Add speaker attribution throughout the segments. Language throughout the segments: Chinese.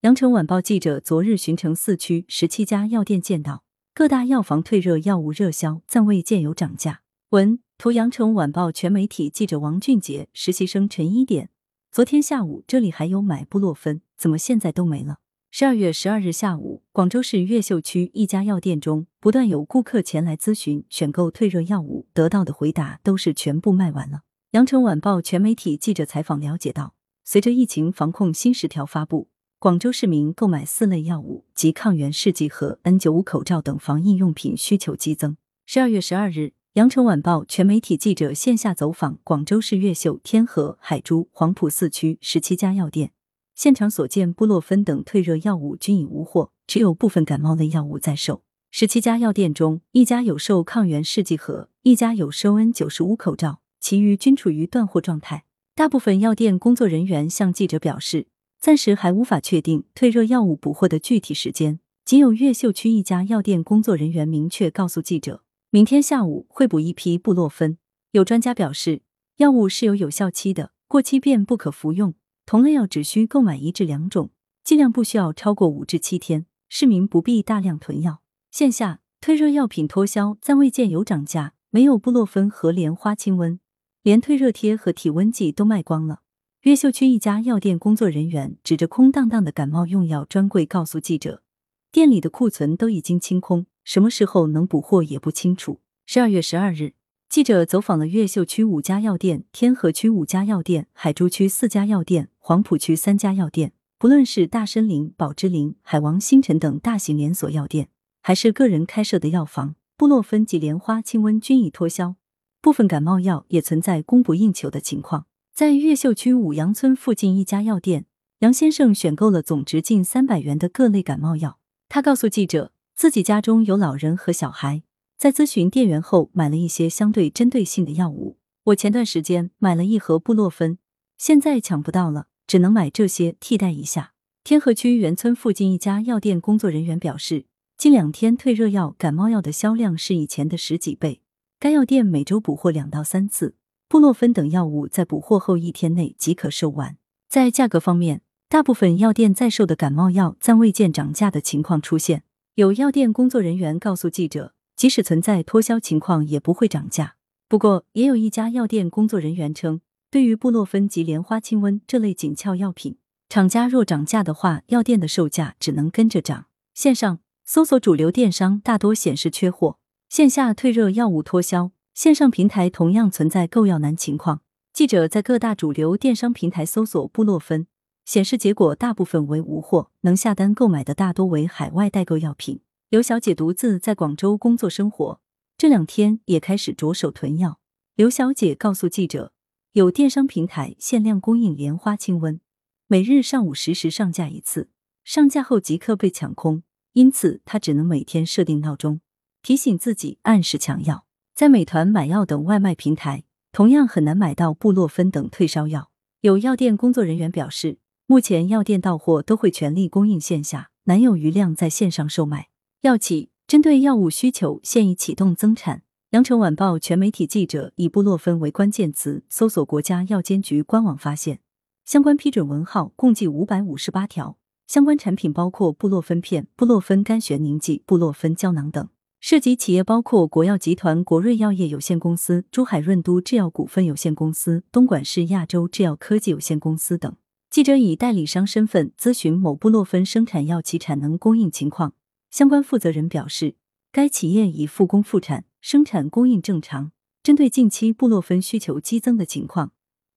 Speaker 1: 羊城晚报记者昨日巡城四区十七家药店，见到各大药房退热药物热销，暂未见有涨价。文图：羊城晚报全媒体记者王俊杰，实习生陈一点。昨天下午这里还有买布洛芬，怎么现在都没了？十二月十二日下午，广州市越秀区一家药店中，不断有顾客前来咨询选购退热药物，得到的回答都是全部卖完了。羊城晚报全媒体记者采访了解到，随着疫情防控新十条发布，广州市民购买四类药物及抗原试剂盒、N 九五口罩等防疫用品需求激增。十二月十二日，羊城晚报全媒体记者线下走访广州市越秀、天河、海珠、黄埔四区十七家药店。现场所见，布洛芬等退热药物均已无货，只有部分感冒类药物在售。十七家药店中，一家有售抗原试剂盒，一家有收 N 九十五口罩，其余均处于断货状态。大部分药店工作人员向记者表示，暂时还无法确定退热药物补货的具体时间。仅有越秀区一家药店工作人员明确告诉记者，明天下午会补一批布洛芬。有专家表示，药物是有有效期的，过期便不可服用。同类药只需购买一至两种，剂量不需要超过五至七天，市民不必大量囤药。线下退热药品脱销，暂未见有涨价，没有布洛芬和莲花清瘟，连退热贴和体温计都卖光了。越秀区一家药店工作人员指着空荡荡的感冒用药专柜告诉记者，店里的库存都已经清空，什么时候能补货也不清楚。十二月十二日。记者走访了越秀区五家药店、天河区五家药店、海珠区四家药店、黄埔区三家药店。不论是大参林、宝芝林、海王星辰等大型连锁药店，还是个人开设的药房，布洛芬及莲花清瘟均已脱销，部分感冒药也存在供不应求的情况。在越秀区五羊村附近一家药店，杨先生选购了总值近三百元的各类感冒药。他告诉记者，自己家中有老人和小孩。在咨询店员后，买了一些相对针对性的药物。我前段时间买了一盒布洛芬，现在抢不到了，只能买这些替代一下。天河区原村附近一家药店工作人员表示，近两天退热药、感冒药的销量是以前的十几倍。该药店每周补货两到三次，布洛芬等药物在补货后一天内即可售完。在价格方面，大部分药店在售的感冒药暂未见涨价的情况出现。有药店工作人员告诉记者。即使存在脱销情况，也不会涨价。不过，也有一家药店工作人员称，对于布洛芬及莲花清瘟这类紧俏药品，厂家若涨价的话，药店的售价只能跟着涨。线上搜索主流电商大多显示缺货，线下退热药物脱销，线上平台同样存在购药难情况。记者在各大主流电商平台搜索布洛芬，显示结果大部分为无货，能下单购买的大多为海外代购药品。刘小姐独自在广州工作生活，这两天也开始着手囤药。刘小姐告诉记者，有电商平台限量供应莲花清瘟，每日上午十时上架一次，上架后即刻被抢空，因此她只能每天设定闹钟，提醒自己按时抢药。在美团买药等外卖平台，同样很难买到布洛芬等退烧药。有药店工作人员表示，目前药店到货都会全力供应线下，难有余量在线上售卖。药企针对药物需求，现已启动增产。羊城晚报全媒体记者以布洛芬为关键词搜索国家药监局官网，发现相关批准文号共计五百五十八条，相关产品包括布洛芬片、布洛芬干旋凝剂、布洛芬胶囊等。涉及企业包括国药集团国瑞药业有限公司、珠海润都制药股份有限公司、东莞市亚洲制药科技有限公司等。记者以代理商身份咨询某布洛芬生产药企产能供应情况。相关负责人表示，该企业已复工复产，生产供应正常。针对近期布洛芬需求激增的情况，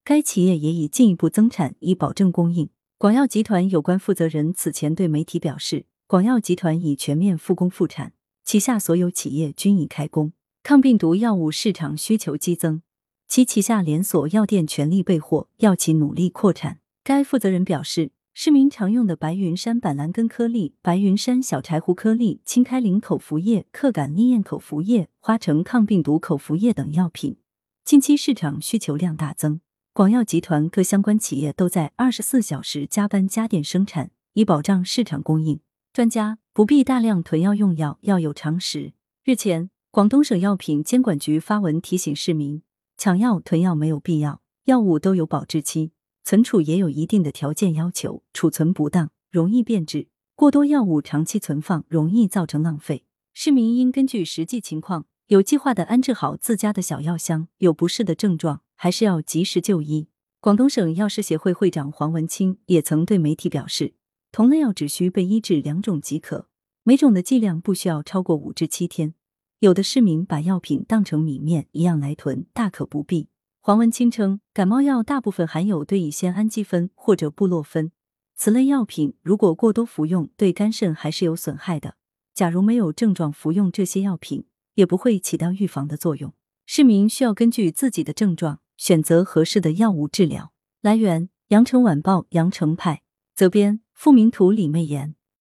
Speaker 1: 该企业也已进一步增产，以保证供应。广药集团有关负责人此前对媒体表示，广药集团已全面复工复产，旗下所有企业均已开工。抗病毒药物市场需求激增，其旗下连锁药店全力备货，药企努力扩产。该负责人表示。市民常用的白云山板蓝根颗粒、白云山小柴胡颗粒、清开灵口服液、克感利咽口服液、花城抗病毒口服液等药品，近期市场需求量大增。广药集团各相关企业都在二十四小时加班加点生产，以保障市场供应。专家不必大量囤药用药，要有常识。日前，广东省药品监管局发文提醒市民，抢药囤药没有必要，药物都有保质期。存储也有一定的条件要求，储存不当容易变质；过多药物长期存放，容易造成浪费。市民应根据实际情况，有计划的安置好自家的小药箱。有不适的症状，还是要及时就医。广东省药师协会会长黄文清也曾对媒体表示，同类药只需被医治两种即可，每种的剂量不需要超过五至七天。有的市民把药品当成米面一样来囤，大可不必。黄文清称，感冒药大部分含有对乙酰氨基酚或者布洛芬，此类药品如果过多服用，对肝肾还是有损害的。假如没有症状服用这些药品，也不会起到预防的作用。市民需要根据自己的症状选择合适的药物治疗。来源：羊城晚报羊城派，责编：付明图，李媚妍。